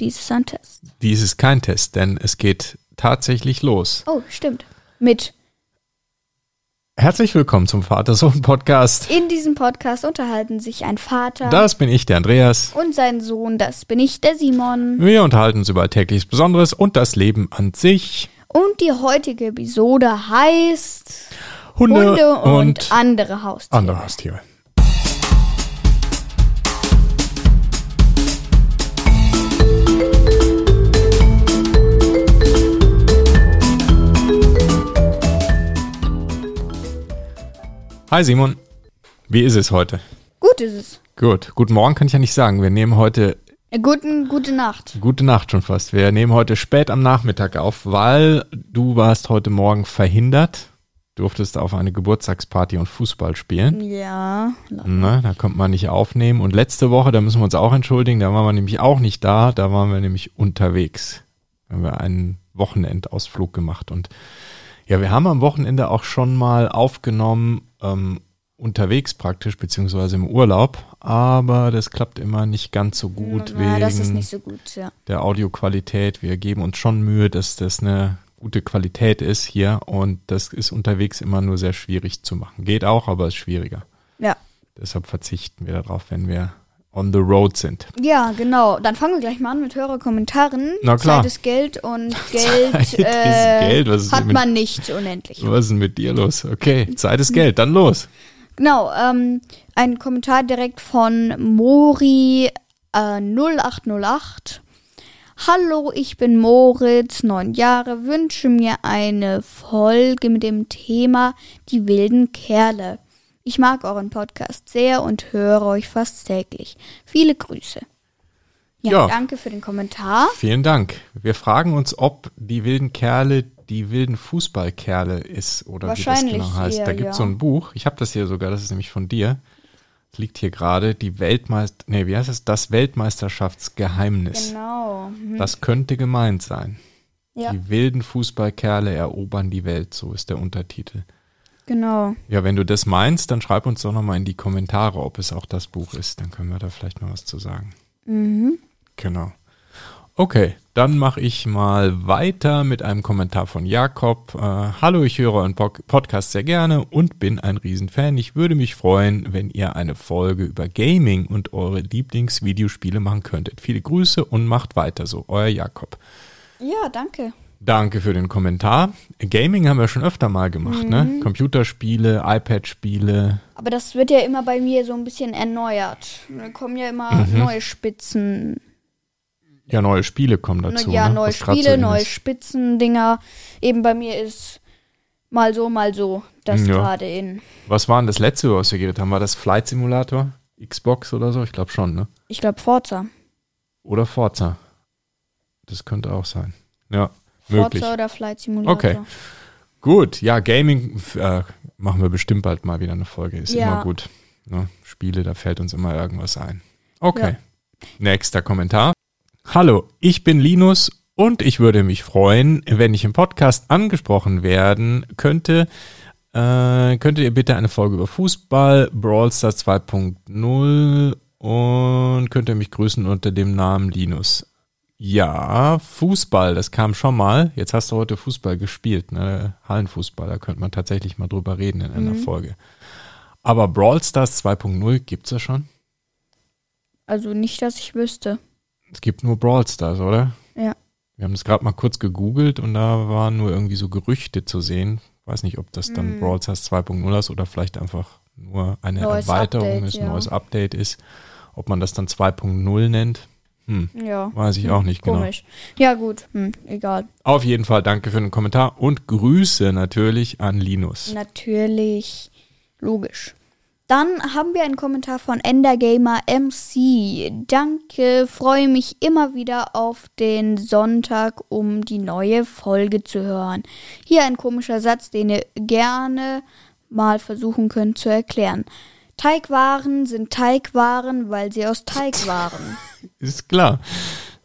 Dies ist ein Test. Dies ist kein Test, denn es geht tatsächlich los. Oh, stimmt. Mit. Herzlich willkommen zum Vater-Sohn-Podcast. In diesem Podcast unterhalten sich ein Vater Das bin ich, der Andreas. und sein Sohn, das bin ich, der Simon. Wir unterhalten uns über Alltägliches Besonderes und das Leben an sich. Und die heutige Episode heißt Hunde, Hunde und, und andere Haustiere. andere Haustiere. Hi Simon, wie ist es heute? Gut ist es. Gut, guten Morgen kann ich ja nicht sagen. Wir nehmen heute, Äh, Guten, gute Nacht. gute Nacht schon fast. Wir nehmen heute spät am Nachmittag auf, weil du warst heute Morgen verhindert. Durftest auf eine Geburtstagsparty und Fußball spielen. Ja. Ne, da kommt man nicht aufnehmen. Und letzte Woche, da müssen wir uns auch entschuldigen, da waren wir nämlich auch nicht da, da waren wir nämlich unterwegs. Da haben wir einen Wochenendausflug gemacht. Und ja, wir haben am Wochenende auch schon mal aufgenommen, ähm, unterwegs praktisch, beziehungsweise im Urlaub. Aber das klappt immer nicht ganz so gut ja, wegen so gut, ja. der Audioqualität. Wir geben uns schon Mühe, dass das eine gute Qualität ist hier. Und das ist unterwegs immer nur sehr schwierig zu machen. Geht auch, aber ist schwieriger. Ja. Deshalb verzichten wir darauf, wenn wir on the road sind. Ja, genau. Dann fangen wir gleich mal an mit Hörerkommentaren. Na klar. Zeit ist Geld und Geld, Zeit äh, Geld, hat mit- man nicht unendlich. Was ist denn mit dir los? Okay, Zeit ist Geld, dann los. Genau, ähm, ein Kommentar direkt von Mori äh, 0808. Hallo, ich bin Moritz, neun Jahre, wünsche mir eine Folge mit dem Thema Die wilden Kerle. Ich mag euren Podcast sehr und höre euch fast täglich. Viele Grüße. Ja, Ja. danke für den Kommentar. Vielen Dank. Wir fragen uns, ob die wilden Kerle die wilden Fußballkerle ist oder wie das genau heißt. eher, da gibt es ja. so ein Buch, ich habe das hier sogar, das ist nämlich von dir. Das liegt hier gerade, die Weltmeister, nee, wie heißt es? Das Weltmeisterschaftsgeheimnis. Genau. Mhm. Das könnte gemeint sein. Ja, Die wilden Fußballkerle erobern die Welt, so ist der Untertitel. Genau. Ja, wenn du das meinst, dann schreib uns doch nochmal in die Kommentare, ob es auch das Buch ist. Dann können wir da vielleicht mal was zu sagen. Mhm. Genau. Okay, dann mache ich mal weiter mit einem Kommentar von Jakob. Äh, Hallo, ich höre euren Pod- Podcast sehr gerne und bin ein Riesenfan. Ich würde mich freuen, wenn ihr eine Folge über Gaming und eure Lieblingsvideospiele machen könntet. Viele Grüße und macht weiter so. Euer Jakob. Ja, danke. Danke für den Kommentar. Gaming haben wir schon öfter mal gemacht, ne? Computerspiele, iPad-Spiele. Aber das wird ja immer bei mir so ein bisschen erneuert. Da kommen ja immer Mhm. neue Spitzen. Ja, neue Spiele kommen dazu. ja, ne? neue Was Spiele, so neue. Spitzendinger. Eben bei mir ist mal so, mal so das Ja. gerade in. Was war denn das letzte, über was wir geredet haben? War das Flight Simulator? Xbox oder so? Ich glaube schon, ne? Ich glaube Forza. Oder Forza. Das könnte auch sein. Ja, möglich. Forza oder Flight Simulator. Okay. Gut, ja, Gaming äh, machen wir bestimmt bald mal wieder eine Folge. Ist Ja. immer gut. Ne? Spiele, da fällt uns immer irgendwas ein. Okay. Nächster Kommentar. Hallo, ich bin Linus und ich würde mich freuen, wenn ich im Podcast angesprochen werden könnte. Äh, könntet ihr bitte eine Folge über Fußball, Brawl Stars 2.0 und könnt ihr mich grüßen unter dem Namen Linus. Ja, Fußball, das kam schon mal. Jetzt hast du heute Fußball gespielt, ne? Hallenfußball, da könnte man tatsächlich mal drüber reden in einer Folge. Aber Brawl Stars 2.0 gibt's ja schon? Also nicht, dass ich wüsste. Es gibt nur Brawl Stars, oder? Ja. Wir haben das gerade mal kurz gegoogelt und da waren nur irgendwie so Gerüchte zu sehen. Weiß nicht, ob das dann Brawl Stars 2.0 ist oder vielleicht einfach nur eine Neues Erweiterung Update, ist, ja. neues Update ist. Ob man das dann 2.0 nennt, hm, Ja. weiß ich auch nicht genau. Komisch. Ja, gut. Hm, egal. Auf jeden Fall danke für den Kommentar und Grüße natürlich an Linus. Natürlich. Logisch. Dann haben wir einen Kommentar von Endergamer MC. Danke, freue mich immer wieder auf den Sonntag, um die neue Folge zu hören. Hier ein komischer Satz, den ihr gerne mal versuchen könnt zu erklären. Teigwaren sind Teigwaren, weil sie aus Teig waren. Ist klar,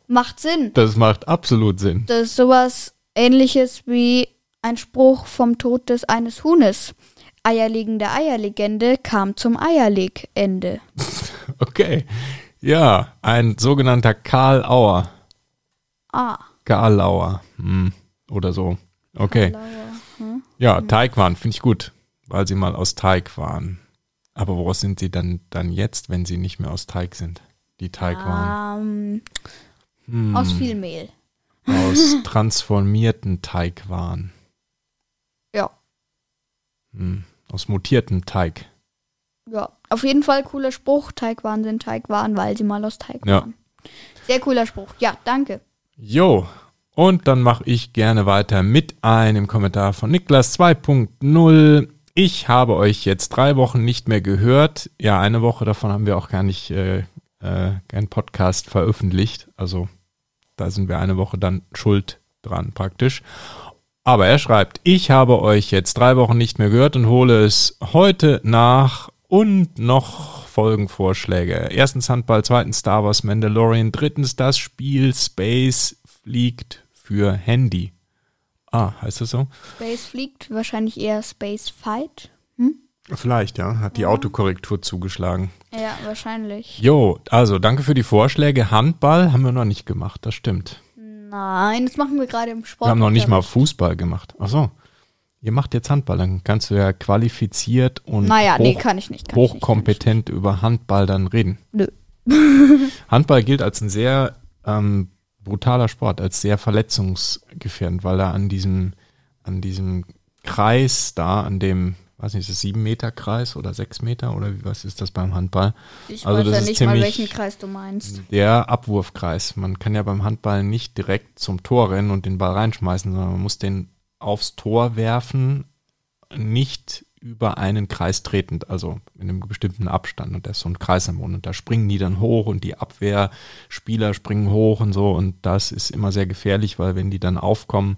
Macht Sinn. das macht absolut Sinn. Das ist sowas ähnliches wie ein Spruch vom Tod des eines Huhnes. Eierlegende Eierlegende kam zum Eierlegende. Okay. Ja, ein sogenannter Karl Auer. Ah. Galauer. Hm. Oder so. Okay. Hm? Ja, Teig waren, finde ich gut, weil sie mal aus Teig waren. Aber woraus sind sie dann, dann jetzt, wenn sie nicht mehr aus Teig sind? Die Teig waren. Ähm, Hm. Aus viel Mehl. aus transformierten Teigwaren. Ja. Hm. Aus mutiertem Teig. Ja. Auf jeden Fall cooler Spruch. Teigwaren sind Teigwaren, weil sie mal aus Teig Ja. waren. Sehr cooler Spruch. Ja, danke. Jo, und dann mache ich gerne weiter mit einem Kommentar von Niklas 2.0. Ich habe euch jetzt drei Wochen nicht mehr gehört. Ja, eine Woche davon haben wir auch gar nicht äh, äh, Podcast veröffentlicht. Also da sind wir eine Woche dann schuld dran praktisch. Aber er schreibt, ich habe euch jetzt drei Wochen nicht mehr gehört und hole es heute nach und noch Folgenvorschläge. Erstens Handball, zweitens Star Wars Mandalorian, drittens das Spiel Space fliegt für Handy. Ah, heißt das so? Space fliegt, wahrscheinlich eher Space Fight. Vielleicht, ja. Hat die Autokorrektur zugeschlagen. Ja, wahrscheinlich. Jo, also danke für die Vorschläge. Handball haben wir noch nicht gemacht, das stimmt. Nein, das machen wir gerade im Sport. Wir haben noch nicht mal Fußball gemacht. Ach so. Ihr macht jetzt Handball, dann kannst du ja qualifiziert und Naja, nee, hoch, kann ich nicht. Kann ich nicht, hochkompetent über Handball dann reden. Nö. Handball gilt als ein sehr ähm, brutaler Sport, als sehr verletzungsgefährdend, weil er an diesem, an diesem Kreis da, an dem, weiß nicht, ist es sieben Meter Kreis oder sechs Meter oder wie, was ist das beim Handball? Ich Also weiß das ja ist nicht mal, welchen Kreis du meinst. Der Abwurfkreis. Man kann ja beim Handball nicht direkt zum Tor rennen und den Ball reinschmeißen, sondern man muss den aufs Tor werfen, nicht über einen Kreis tretend, also in einem bestimmten Abstand. Und da ist so ein Kreis am Mond und da springen die dann hoch und die Abwehrspieler springen hoch und so. Und das ist immer sehr gefährlich, weil wenn die dann aufkommen,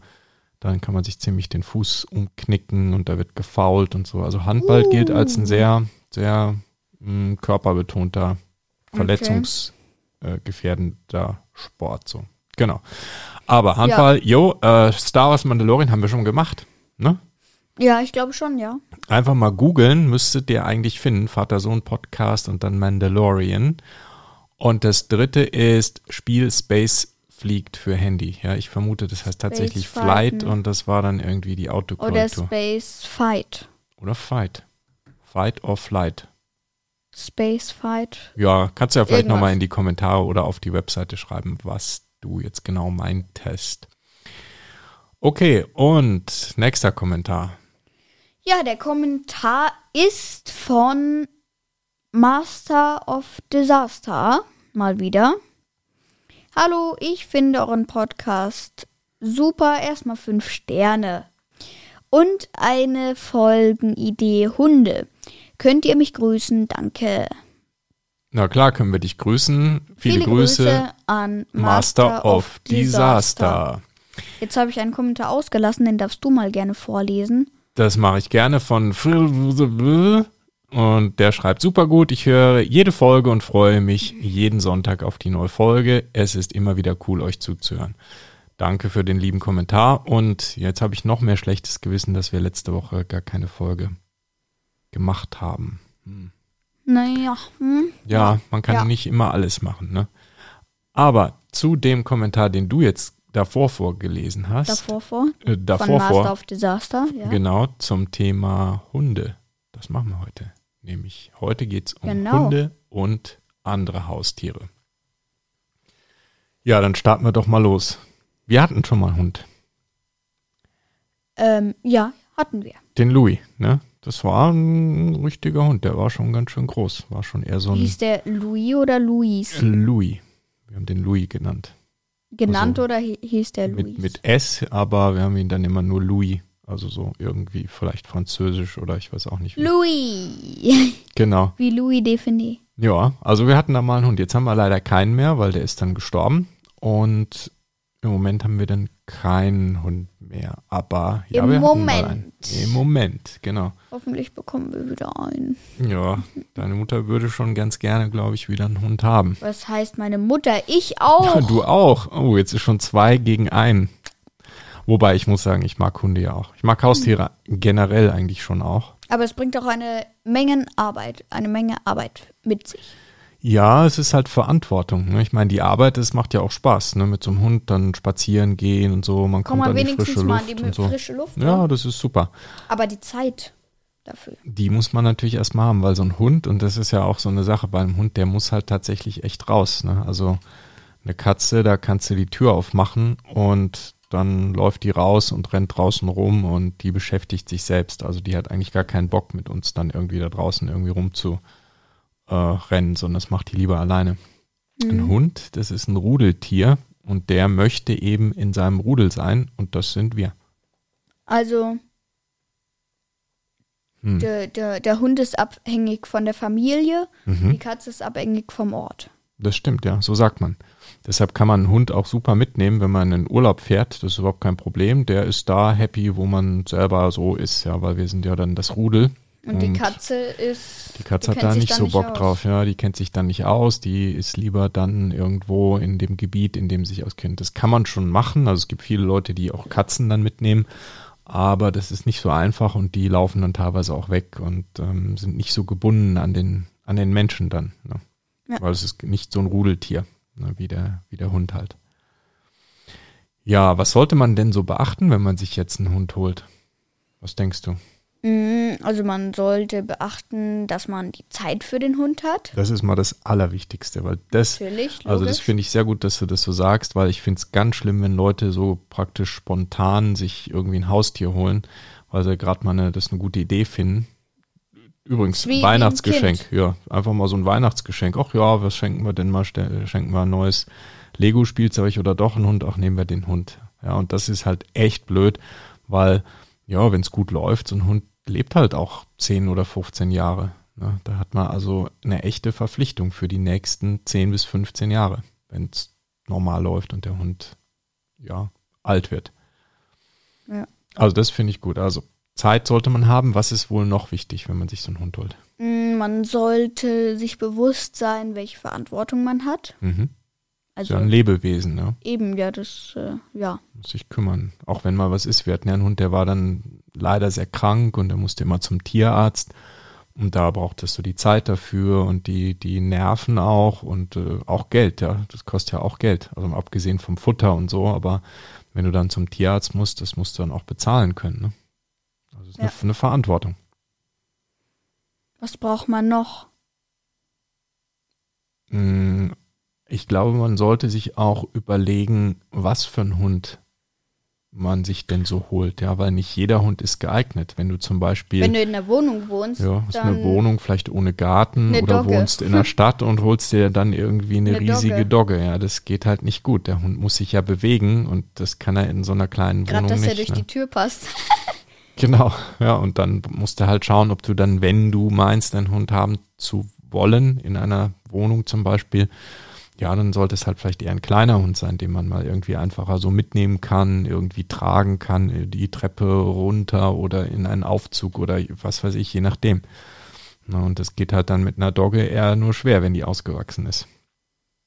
dann kann man sich ziemlich den Fuß umknicken und da wird gefault und so. Also Handball gilt als ein sehr, sehr mh, körperbetonter, verletzungsgefährdender Sport. So. Genau. Aber Handball, jo, äh, Star Wars Mandalorian haben wir schon gemacht. Ne? Ja, ich glaube schon, ja. Einfach mal googeln, müsstet ihr eigentlich finden, Vater-Sohn-Podcast und dann Mandalorian. Und das dritte ist Spiel Space fliegt für Handy. Ja, ich vermute, das heißt tatsächlich Space Flight Fighten. und das war dann irgendwie die Oder Autokorrektur. Space Fight. Oder Fight. Fight or Flight. Space Fight. Ja, kannst du ja vielleicht nochmal in die Kommentare oder auf die Webseite schreiben, was du jetzt genau meintest. Okay, und nächster Kommentar. Ja, der Kommentar ist von Master of Disaster. Mal wieder. Hallo, ich finde euren Podcast super. Erstmal fünf Sterne. Und eine Folgenidee Hunde. Könnt ihr mich grüßen? Danke. Na klar, können wir dich grüßen. Viele, Grüße, an Master of Disaster. Jetzt habe ich einen Kommentar ausgelassen, den darfst du mal gerne vorlesen. Das mache ich gerne von und der schreibt super gut. Ich höre jede Folge und freue mich jeden Sonntag auf die neue Folge. Es ist immer wieder cool, euch zuzuhören. Danke für den lieben Kommentar und jetzt habe ich noch mehr schlechtes Gewissen, dass wir letzte Woche gar keine Folge gemacht haben. Naja, hm? Ja, man kann Ja. nicht immer alles machen, ne? Aber zu dem Kommentar, den du jetzt davor vorgelesen hast, davor vor. äh, Von davor Master vor, of Disaster, ja. Genau, zum Thema Hunde. Das machen wir heute. Nämlich heute geht es um Genau. Hunde und andere Haustiere. Ja, dann starten wir doch mal los. Wir hatten schon mal einen Hund. Ähm, ja, hatten wir. Den Louis, ne? Das war ein richtiger Hund. Der war schon ganz schön groß. War schon eher so ein Hieß der Louis oder Louis? Louis. Wir haben den Louis genannt. Genannt also oder hi- hieß der Louis? Mit, mit S, aber wir haben ihn dann immer nur Louis. Also so irgendwie vielleicht französisch oder ich weiß auch nicht. Wie. Louis. Genau. Wie Louis Define. Ja, also wir hatten da mal einen Hund. Jetzt haben wir leider keinen mehr, weil der ist dann gestorben. Und im Moment haben wir dann keinen Hund mehr. Aber ja, Im Moment. einen. Im Moment, genau. Hoffentlich bekommen wir wieder einen. Ja, deine Mutter würde schon ganz gerne, glaube ich, wieder einen Hund haben. Was heißt meine Mutter? Ich auch. Ja, du auch. Oh, jetzt ist schon zwei gegen einen. Wobei ich muss sagen, ich mag Hunde ja auch. Ich mag Haustiere generell eigentlich schon auch. Aber es bringt auch eine Menge Arbeit, eine Menge Arbeit mit sich. Ja, es ist halt Verantwortung. Ne? Ich meine, die Arbeit, es macht ja auch Spaß, ne? mit so einem Hund dann spazieren gehen und so. Man Komm kommt mal an die wenigstens frische mal Luft in die und so. frische Luft. Ja, ne? das ist super. Aber die Zeit dafür. Die muss man natürlich erstmal haben, weil so ein Hund, und das ist ja auch so eine Sache bei einem Hund, der muss halt tatsächlich echt raus. Ne? Also eine Katze, da kannst du die Tür aufmachen und dann läuft die raus und rennt draußen rum und die beschäftigt sich selbst. Also die hat eigentlich gar keinen Bock mit uns dann irgendwie da draußen irgendwie rumzu äh, rennen, sondern das macht die lieber alleine. Ein Hund, das ist ein Rudeltier und der möchte eben in seinem Rudel sein und das sind wir. Also Hm. der, der, der Hund ist abhängig von der Familie, Mhm. die Katze ist abhängig vom Ort. Das stimmt, ja, so sagt man. Deshalb kann man einen Hund auch super mitnehmen, wenn man in den Urlaub fährt. Das ist überhaupt kein Problem. Der ist da happy, wo man selber so ist, ja, weil wir sind ja dann das Rudel. Und, die Und Katze ist. Die Katze die hat da nicht so nicht Bock aus. drauf, ja. Die kennt sich dann nicht aus. Die ist lieber dann irgendwo in dem Gebiet, in dem sie sich auskennt. Das kann man schon machen. Also es gibt viele Leute, die auch Katzen dann mitnehmen. Aber das ist nicht so einfach und die laufen dann teilweise auch weg und ähm, sind nicht so gebunden an den, an den Menschen dann. Ne? Ja. Weil es ist nicht so ein Rudeltier, ne? wie, der, wie der Hund halt. Ja, was sollte man denn so beachten, wenn man sich jetzt einen Hund holt? Was denkst du? Mm, Also man sollte beachten, dass man die Zeit für den Hund hat. Das ist mal das Allerwichtigste, weil das Natürlich, Also das finde ich sehr gut, dass du das so sagst, weil ich finde es ganz schlimm, wenn Leute so praktisch spontan sich irgendwie ein Haustier holen, weil sie gerade mal eine, das eine gute Idee finden. Übrigens, Wie- ein Weihnachtsgeschenk, Kind. ja, einfach mal so ein Weihnachtsgeschenk. Ach ja, was schenken wir denn mal? Schenken wir ein neues Lego-Spielzeug oder doch einen Hund? Ach, nehmen wir den Hund. Ja, und das ist halt echt blöd, weil, ja, wenn es gut läuft, so ein Hund lebt halt auch 10 oder 15 Jahre. Ne? Da hat man also eine echte Verpflichtung für die nächsten 10 bis 15 Jahre, wenn es normal läuft und der Hund, ja, alt wird. Ja. Also das finde ich gut. Also Zeit sollte man haben. Was ist wohl noch wichtig, wenn man sich so einen Hund holt? Mm, Man sollte sich bewusst sein, welche Verantwortung man hat. Mhm. Also ist ja ein Lebewesen, ne? eben, ja, das, äh, ja. Muss sich kümmern. Auch wenn mal was ist. Wir hatten ja einen Hund, der war dann leider sehr krank und der musste immer zum Tierarzt. Und da brauchtest du die Zeit dafür und die, die Nerven auch und äh, auch Geld, ja. Das kostet ja auch Geld. Also abgesehen vom Futter und so, aber wenn du dann zum Tierarzt musst, das musst du dann auch bezahlen können, ne? Also das ist Ja. eine, eine Verantwortung. Was braucht man noch? Mm, Ich glaube, man sollte sich auch überlegen, was für ein Hund man sich denn so holt, ja, weil nicht jeder Hund ist geeignet. Wenn du zum Beispiel Wenn du in der Wohnung wohnst, ja, hast eine Wohnung, vielleicht ohne Garten oder Dogge. wohnst in der Stadt und holst dir dann irgendwie eine, Eine riesige Dogge. Ja, das geht halt nicht gut. Der Hund muss sich ja bewegen und das kann er in so einer kleinen gerade, Wohnung dass nicht. er durch ne? die Tür passt. Genau, ja, und dann musst du halt schauen, ob du dann, wenn du meinst, einen Hund haben zu wollen, in einer Wohnung zum Beispiel, ja, dann sollte es halt vielleicht eher ein kleiner Hund sein, den man mal irgendwie einfacher so mitnehmen kann, irgendwie tragen kann, äh, die Treppe runter oder in einen Aufzug oder was weiß ich, je nachdem. Na, und das geht halt dann mit einer Dogge eher nur schwer, wenn die ausgewachsen ist.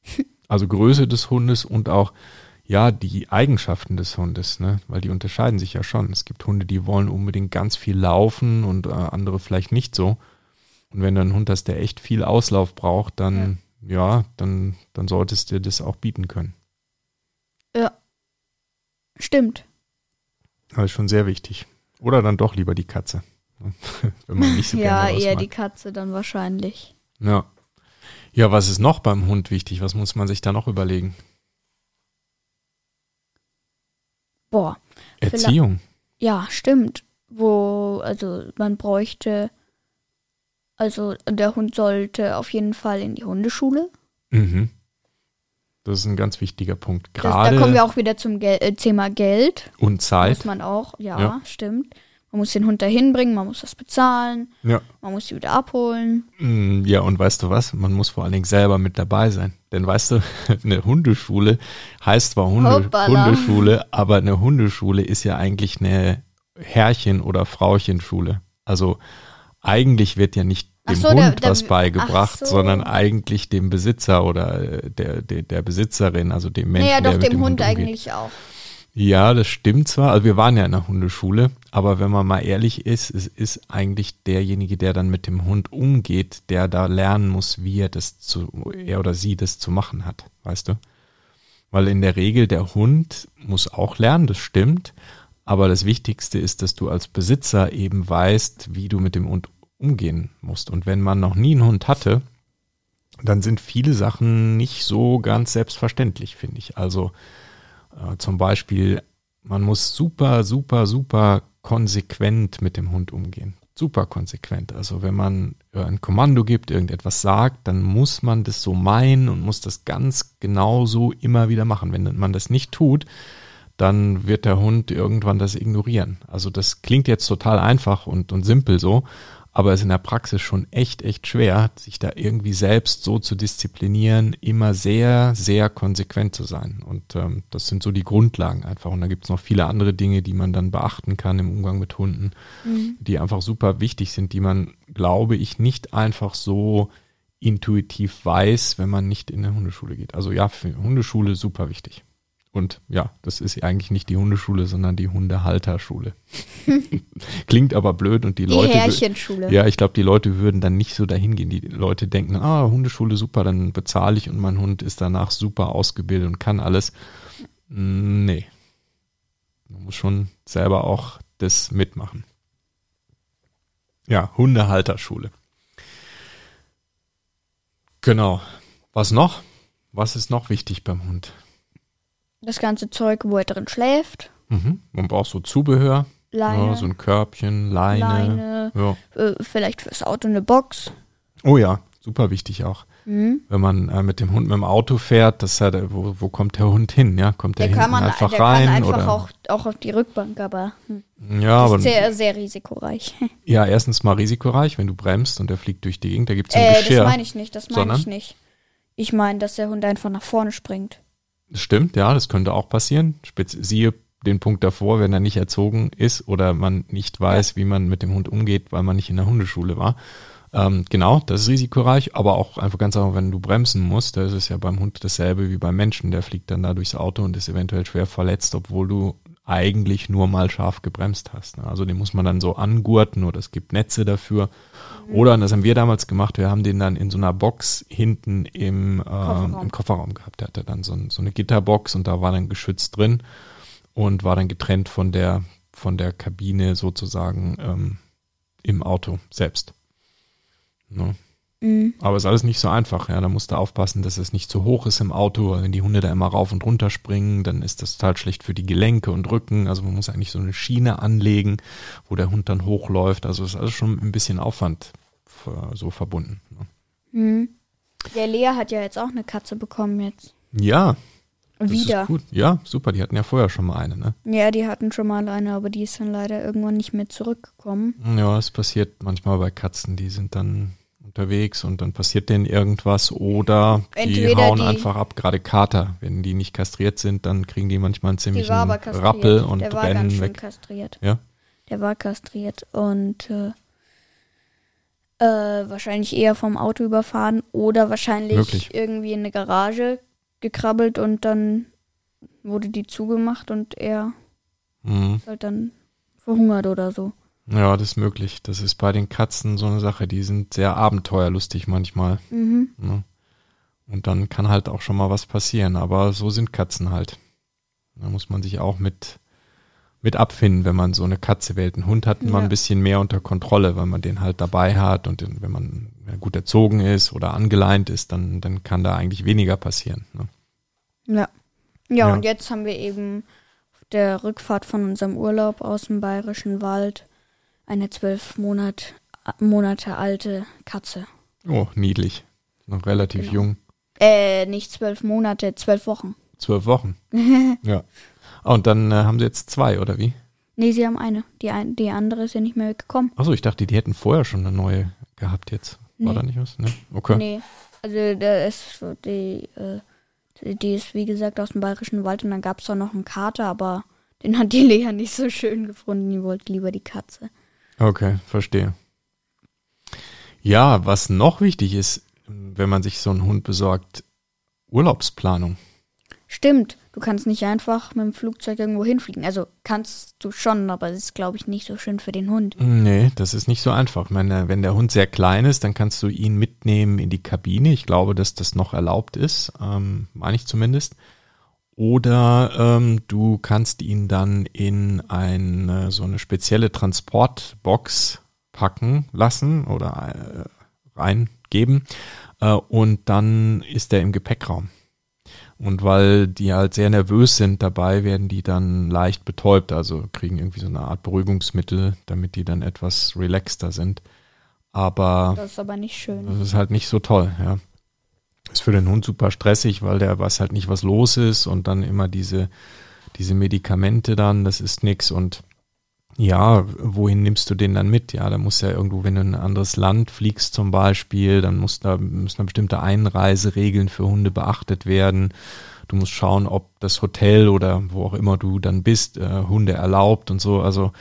Also Größe des Hundes und auch ja, die Eigenschaften des Hundes, ne? Weil die unterscheiden sich ja schon. Es gibt Hunde, die wollen unbedingt ganz viel laufen und äh, andere vielleicht nicht so. Und wenn du einen Hund hast, der echt viel Auslauf braucht, dann, ja, dann, dann solltest du das auch bieten können. ja. Stimmt. Das ist schon sehr wichtig. Oder dann doch lieber die Katze. wenn man nicht so ja, eher raus die mag. Katze dann wahrscheinlich. Ja. Ja, was ist noch beim Hund wichtig? Was muss man sich da noch überlegen? Boah. Erziehung. Ja, stimmt. Wo, also man bräuchte, also der Hund sollte auf jeden Fall in die Hundeschule. Mhm. Das ist ein ganz wichtiger Punkt. Das, da Gerade kommen wir auch wieder zum Gel äh, Thema Geld. und Zeit. Muss man auch, ja, Ja. stimmt. Man muss den Hund dahin bringen, man muss das bezahlen, Ja. man muss sie wieder abholen. Mm, Ja, und weißt du was? Man muss vor allen Dingen selber mit dabei sein. Denn weißt du, eine Hundeschule heißt zwar Hunde. Hundeschule, aber eine Hundeschule ist ja eigentlich eine Herrchen- oder Frauchenschule. Also eigentlich wird ja nicht dem so, Hund der- der- was beigebracht, ach so. sondern eigentlich dem Besitzer oder äh, der, der, der Besitzerin, also dem Menschen, naja, doch mit dem Hund umgeht. eigentlich auch. Ja, das stimmt zwar. Also wir waren ja in der Hundeschule, aber wenn man mal ehrlich ist, es ist eigentlich derjenige, der dann mit dem Hund umgeht, der da lernen muss, wie er das zu, er oder sie das zu machen hat, weißt du? Weil in der Regel der Hund muss auch lernen, das stimmt. Aber das Wichtigste ist, dass du als Besitzer eben weißt, wie du mit dem Hund umgehen musst. Und wenn man noch nie einen Hund hatte, dann sind viele Sachen nicht so ganz selbstverständlich, finde ich. Also äh, zum Beispiel, man muss super, super, super konsequent mit dem Hund umgehen. Super konsequent. Also wenn man ein Kommando gibt, irgendetwas sagt, dann muss man das so meinen und muss das ganz genau so immer wieder machen. Wenn man das nicht tut, dann wird der Hund irgendwann das ignorieren. Also das klingt jetzt total einfach und, und simpel so, aber es ist in der Praxis schon echt, echt schwer, sich da irgendwie selbst so zu disziplinieren, immer sehr, sehr konsequent zu sein. Und ähm, das sind so die Grundlagen einfach. Und da gibt es noch viele andere Dinge, die man dann beachten kann im Umgang mit Hunden, mhm. die einfach super wichtig sind, die man, glaube ich, nicht einfach so intuitiv weiß, wenn man nicht in der Hundeschule geht. Also ja, für Hundeschule super wichtig. Und ja, das ist eigentlich nicht die Hundeschule, sondern die Hundehalterschule. Klingt aber blöd und die, die Leute. Härchenschule. Ja, ich glaube, die Leute würden dann nicht so dahin gehen. Die Leute denken, ah, Hundeschule super, dann bezahle ich und mein Hund ist danach super ausgebildet und kann alles. Nee. Man muss schon selber auch das mitmachen. Ja, Hundehalterschule. Genau. Was noch? Was ist noch wichtig beim Hund? Das ganze Zeug, wo er drin schläft. Mhm. Man braucht so Zubehör. Leine. Ja, so ein Körbchen, Leine. Leine Ja. äh, vielleicht fürs Auto eine Box. Oh ja, super wichtig auch. Mhm. Wenn man äh, mit dem Hund mit dem Auto fährt, das der- wo, wo kommt der Hund hin? Ja, kommt der, Der kann hinten man einfach der rein kann einfach oder? auch, auch auf die Rückbank, aber hm, ja, das aber ist sehr, sehr risikoreich. ja, erstens mal risikoreich, wenn du bremst und der fliegt durch die Gegend, da gibt es ein Äh, das Geschirr. meine ich nicht, das meine ich nicht. Ich meine, dass der Hund einfach nach vorne springt. Stimmt, ja, das könnte auch passieren. Siehe den Punkt davor, wenn er nicht erzogen ist oder man nicht weiß, wie man mit dem Hund umgeht, weil man nicht in der Hundeschule war. Ähm, genau, das ist risikoreich, aber auch einfach ganz einfach, wenn du bremsen musst, da ist es ja beim Hund dasselbe wie beim Menschen. Der fliegt dann da durchs Auto und ist eventuell schwer verletzt, obwohl du eigentlich nur mal scharf gebremst hast. ne? Also den muss man dann so angurten oder es gibt Netze dafür. Oder, und das haben wir damals gemacht, wir haben den dann in so einer Box hinten im, ähm, Kofferraum. im Kofferraum gehabt. Der hatte dann so, ein, so eine Gitterbox und da war dann Geschütz drin und war dann getrennt von der, von der Kabine sozusagen ähm, im Auto selbst. Ne? Mhm. Aber ist alles nicht so einfach, ja. Da musst du aufpassen, dass es nicht zu hoch ist im Auto, weil wenn die Hunde da immer rauf und runter springen, dann ist das total schlecht für die Gelenke und Rücken. Also man muss eigentlich so eine Schiene anlegen, wo der Hund dann hochläuft. Also ist alles schon ein bisschen Aufwand so verbunden. Ne? Mhm. Der Lea hat ja jetzt auch eine Katze bekommen jetzt. Ja, Wieder. Ja, super. Die hatten ja vorher schon mal eine, ne? Ja, die hatten schon mal eine, aber die ist dann leider irgendwann nicht mehr zurückgekommen. Ja, es passiert manchmal bei Katzen, die sind dann unterwegs und dann passiert denen irgendwas oder die Entweder hauen die- einfach ab, gerade Kater. Wenn die nicht kastriert sind, dann kriegen die manchmal einen Die ziemlichen. Rappel und Der war ganz rennen schön weg. kastriert. Ja? Der war kastriert und äh, äh, wahrscheinlich eher vom Auto überfahren oder wahrscheinlich Möglich. irgendwie in eine Garage gekrabbelt und dann wurde die zugemacht und er Mhm. ist halt dann verhungert oder so. Ja, das ist möglich. Das ist bei den Katzen so eine Sache. Die sind sehr abenteuerlustig manchmal. Mhm. Ne? Und dann kann halt auch schon mal was passieren. Aber so sind Katzen halt. Da muss man sich auch mit, mit abfinden, wenn man so eine Katze wählt. Ein Hund hat man Ja. ein bisschen mehr unter Kontrolle, weil man den halt dabei hat und den, wenn man gut erzogen ist oder angeleint ist, dann, dann kann da eigentlich weniger passieren. Ne? Ja. ja. Ja. und jetzt haben wir eben auf der Rückfahrt von unserem Urlaub aus dem Bayerischen Wald eine zwölf Monat, Monate alte Katze. Oh, niedlich. Noch relativ Genau. jung. Äh, nicht zwölf Monate, zwölf Wochen. Zwölf Wochen. ja. Ah, Und dann äh, haben sie jetzt zwei, oder wie? Nee, sie haben eine. Die, ein, die andere ist ja nicht mehr gekommen. Achso, ich dachte, die hätten vorher schon eine neue gehabt jetzt. War Nee. da nicht was? Ne? Okay. Nee. Also da ist die, äh, die ist wie gesagt aus dem Bayerischen Wald und dann gab es da noch einen Kater, aber den hat die Lea nicht so schön gefunden. Die wollte lieber die Katze. Okay, verstehe. Ja, was noch wichtig ist, wenn man sich so einen Hund besorgt, Urlaubsplanung. Stimmt, du kannst nicht einfach mit dem Flugzeug irgendwo hinfliegen. Also kannst du schon, aber es ist, glaube ich, nicht so schön für den Hund. Nee, das ist nicht so einfach. Ich meine, wenn der Hund sehr klein ist, dann kannst du ihn mitnehmen in die Kabine. Ich glaube, dass das noch erlaubt ist, ähm, meine ich zumindest. Oder ähm, du kannst ihn dann in eine, so eine spezielle Transportbox packen lassen oder äh, reingeben äh, und dann ist er im Gepäckraum. Und weil die halt sehr nervös sind dabei, werden die dann leicht betäubt, also kriegen irgendwie so eine Art Beruhigungsmittel, damit die dann etwas relaxter sind. Aber das ist aber nicht schön. Das ist halt nicht so toll, ja. Ist für den Hund super stressig, weil der weiß halt nicht, was los ist und dann immer diese, diese Medikamente dann, das ist nix und ja, wohin nimmst du den dann mit? Ja, da muss ja irgendwo, wenn du in ein anderes Land fliegst zum Beispiel, dann muss da, müssen da bestimmte Einreiseregeln für Hunde beachtet werden. Du musst schauen, ob das Hotel oder wo auch immer du dann bist, äh, Hunde erlaubt und so. Also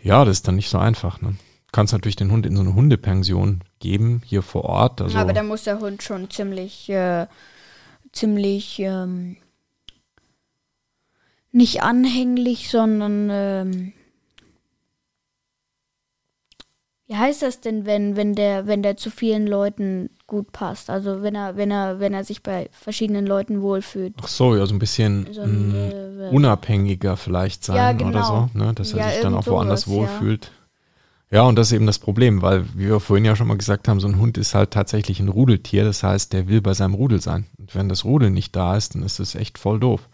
ja, das ist dann nicht so einfach. Ne? Kannst natürlich den Hund in so eine Hundepension geben, hier vor Ort. Also, Aber da muss der Hund schon ziemlich, äh, ziemlich ähm, nicht anhänglich, sondern ähm, wie heißt das denn, wenn, wenn der, wenn der zu vielen Leuten gut passt? Also wenn er, wenn er, wenn er sich bei verschiedenen Leuten wohlfühlt. Ach so, ja, so ein bisschen So ein, mh, äh, unabhängiger vielleicht sein Ja, oder genau. so, ne? dass er Ja, sich dann auch woanders sowas, wohlfühlt. Ja. Und das ist eben das Problem, weil, wie wir vorhin ja schon mal gesagt haben, so ein Hund ist halt tatsächlich ein Rudeltier. Das heißt, der will bei seinem Rudel sein. Und wenn das Rudel nicht da ist, dann ist das echt voll doof.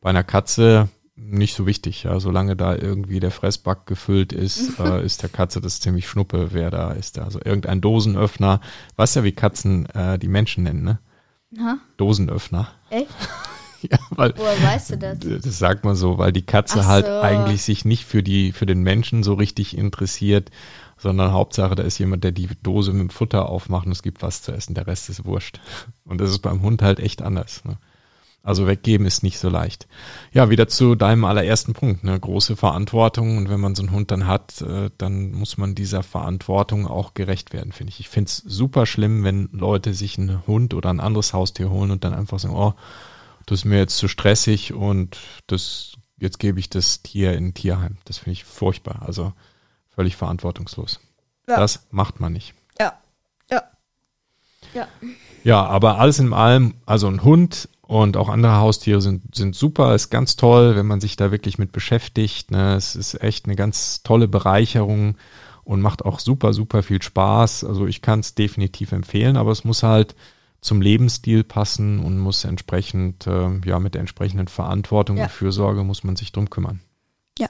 Bei einer Katze nicht so wichtig, ja. Solange da irgendwie der Fressback gefüllt ist, äh, ist der Katze das ziemlich schnuppe, wer da ist. Also irgendein Dosenöffner, weißt ja, wie Katzen äh, die Menschen nennen, ne? Ha? Dosenöffner. Echt? Weil Woher weißt du das? das sagt man so, weil die Katze Ach halt so. eigentlich sich nicht für die, für den Menschen so richtig interessiert, sondern Hauptsache, da ist jemand, der die Dose mit dem Futter aufmacht und es gibt was zu essen, der Rest ist wurscht. Und das ist beim Hund halt echt anders. Ne? Also weggeben ist nicht so leicht. Ja, wieder zu deinem allerersten Punkt, ne? große Verantwortung und wenn man so einen Hund dann hat, äh, dann muss man dieser Verantwortung auch gerecht werden, finde ich. Ich finde es super schlimm, wenn Leute sich einen Hund oder ein anderes Haustier holen und dann einfach sagen, oh, das ist mir jetzt zu stressig und das, jetzt gebe ich das Tier in ein Tierheim. Das finde ich furchtbar. Also völlig verantwortungslos. Ja. Das macht man nicht. Ja. Ja. Ja. Ja, aber alles in allem, also ein Hund und auch andere Haustiere sind, sind super, ist ganz toll, wenn man sich da wirklich mit beschäftigt. Ne? Es ist echt eine ganz tolle Bereicherung und macht auch super, super viel Spaß. Also ich kann es definitiv empfehlen, aber es muss halt zum Lebensstil passen und muss entsprechend, äh, ja, mit der entsprechenden Verantwortung Ja. und Fürsorge muss man sich drum kümmern. Ja.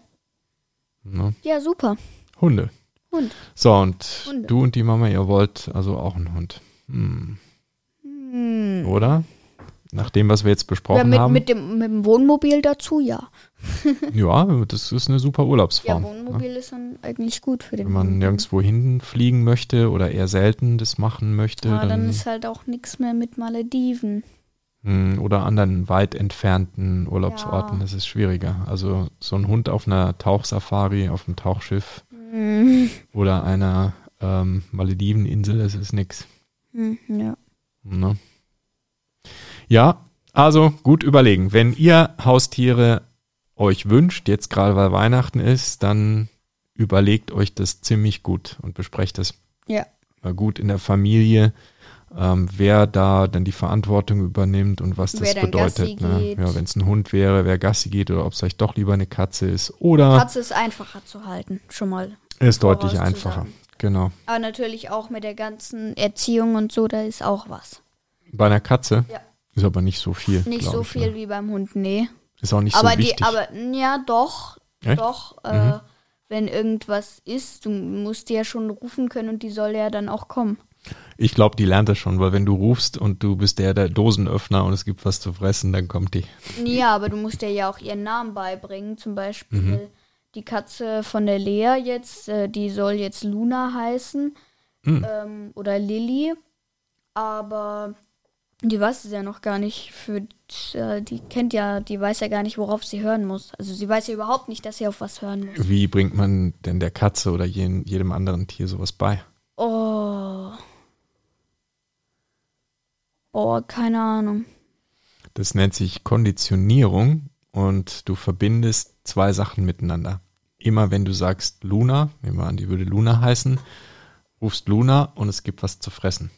Ne? Ja, super. Hunde. Hund. So, und Hunde. du und die Mama, ihr wollt also auch einen Hund. Hm. Hm. Oder? Nach dem, was wir jetzt Ja, besprochen mit, haben. mit, dem, mit dem Wohnmobil dazu, ja. ja, das ist eine super Ja, Urlaubsform. ne? Wohnmobil ist dann eigentlich gut für den Wenn man Hund. nirgendwo hinfliegen möchte oder eher selten das machen möchte, Ja, dann dann, ist halt auch nichts mehr mit Malediven. hm, oder anderen weit entfernten Urlaubsorten, Ja. das ist schwieriger. Also so ein Hund auf einer Tauchsafari, auf einem Tauchschiff Hm. oder einer ähm, Malediveninsel, das ist nix. Hm, ja. Ne? Ja, also gut überlegen. Wenn ihr Haustiere euch wünscht, jetzt gerade weil Weihnachten ist, dann überlegt euch das ziemlich gut und besprecht das Ja. mal gut in der Familie, ähm, wer da dann die Verantwortung übernimmt und was das bedeutet. Ne? Ja, wenn es ein Hund wäre, wer Gassi geht oder ob es euch doch lieber eine Katze ist oder Katze ist einfacher zu halten, schon mal. ist deutlich einfacher. Genau. Aber natürlich auch mit der ganzen Erziehung und so, da ist auch was. Bei einer Katze Ja. Ist aber nicht so viel. Nicht so ich, viel Ne? wie beim Hund, nee. Ist auch nicht aber so wichtig. die, aber ja, doch, Echt? doch. Mhm. Äh, wenn irgendwas ist, du musst die ja schon rufen können und die soll ja dann auch kommen. Ich glaube, die lernt das schon, weil wenn du rufst und du bist der, der Dosenöffner und es gibt was zu fressen, dann kommt die. Ja, aber du musst dir ja auch ihren Namen beibringen. Zum Beispiel Mhm. die Katze von der Lea jetzt, äh, die soll jetzt Luna heißen Mhm. ähm, oder Lilly. Aber die weiß es ja noch gar nicht. Für äh, die kennt ja, die weiß ja gar nicht, worauf sie hören muss. Also sie weiß ja überhaupt nicht, dass sie auf was hören muss. Wie bringt man denn der Katze oder jen, jedem anderen Tier sowas bei? Oh. Oh, keine Ahnung. Das nennt sich Konditionierung und du verbindest zwei Sachen miteinander. Immer wenn du sagst Luna, nehmen wir an, die würde Luna heißen, rufst Luna und es gibt was zu fressen.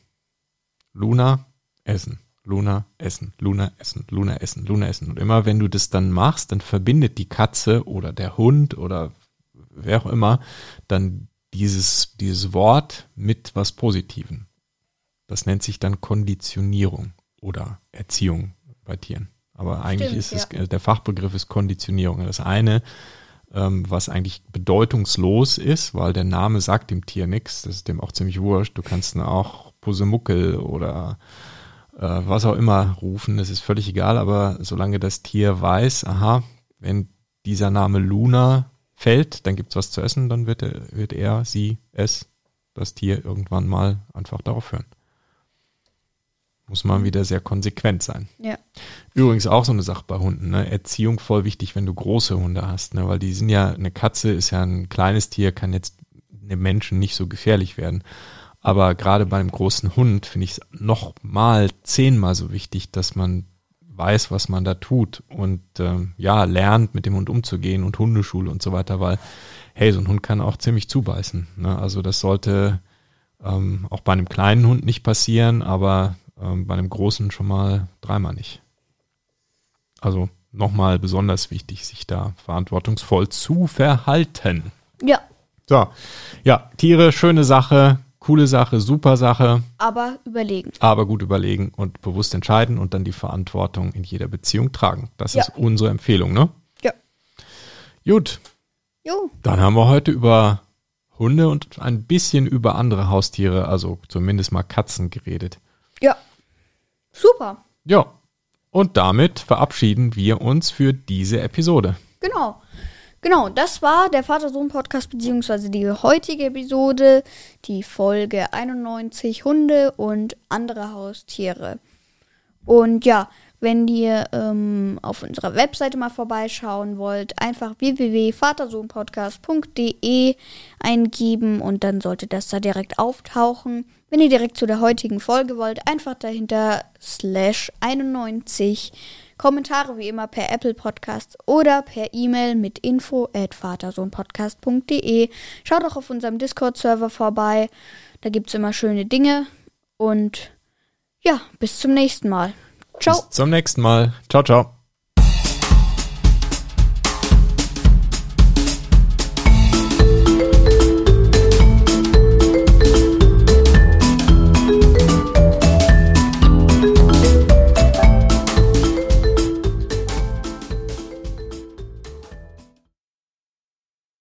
Luna, essen. Luna, essen. Luna, essen. Luna, essen. Luna, essen. Und immer wenn du das dann machst, dann verbindet die Katze oder der Hund oder wer auch immer dann dieses, dieses Wort mit was Positivem. Das nennt sich dann Konditionierung oder Erziehung bei Tieren. Aber eigentlich Stimmt, ist es, ja. der Fachbegriff ist Konditionierung. Das eine, ähm, was eigentlich bedeutungslos ist, weil der Name sagt dem Tier nichts, das ist dem auch ziemlich wurscht. Du kannst ihn auch Pusemuckel oder äh, was auch immer rufen, das ist völlig egal, aber solange das Tier weiß, aha, wenn dieser Name Luna fällt, dann gibt's was zu essen, dann wird er, wird er, sie, es, das Tier irgendwann mal einfach darauf hören. Muss man wieder sehr konsequent sein. Ja. Übrigens auch so eine Sache bei Hunden, ne? Erziehung voll wichtig, wenn du große Hunde hast, ne? Weil die sind ja, eine Katze ist ja ein kleines Tier, kann jetzt einem Menschen nicht so gefährlich werden. Aber gerade beim großen Hund finde ich es noch mal zehnmal so wichtig, dass man weiß, was man da tut und ähm, ja, lernt, mit dem Hund umzugehen und Hundeschule und so weiter, weil, hey, so ein Hund kann auch ziemlich zubeißen. Ne? Also das sollte ähm, auch bei einem kleinen Hund nicht passieren, aber ähm, bei einem großen schon mal dreimal nicht. Also nochmal besonders wichtig, sich da verantwortungsvoll zu verhalten. Ja, So, ja, Tiere, schöne Sache, coole Sache, super Sache, aber überlegen. aber gut überlegen und bewusst entscheiden und dann die Verantwortung in jeder Beziehung tragen. Das Ja. ist unsere Empfehlung, ne? Ja. Gut, Jo, dann haben wir heute über Hunde und ein bisschen über andere Haustiere, also zumindest mal Katzen geredet. ja. Super. Ja, und damit verabschieden wir uns für diese Episode. Genau. Genau, das war der Vater-Sohn-Podcast, beziehungsweise die heutige Episode, die Folge 91 Hunde und andere Haustiere. Und ja, wenn ihr ähm, auf unserer Webseite mal vorbeischauen wollt, einfach www.vatersohnpodcast.de eingeben und dann sollte das da direkt auftauchen. Wenn ihr direkt zu der heutigen Folge wollt, einfach dahinter slash 91 Kommentare wie immer per Apple Podcast oder per E-Mail mit info at vatersohnpodcast.de. Schaut auch auf unserem Discord-Server vorbei. Da gibt es immer schöne Dinge. Und ja, bis zum nächsten Mal. Ciao. Bis zum nächsten Mal. Ciao, ciao.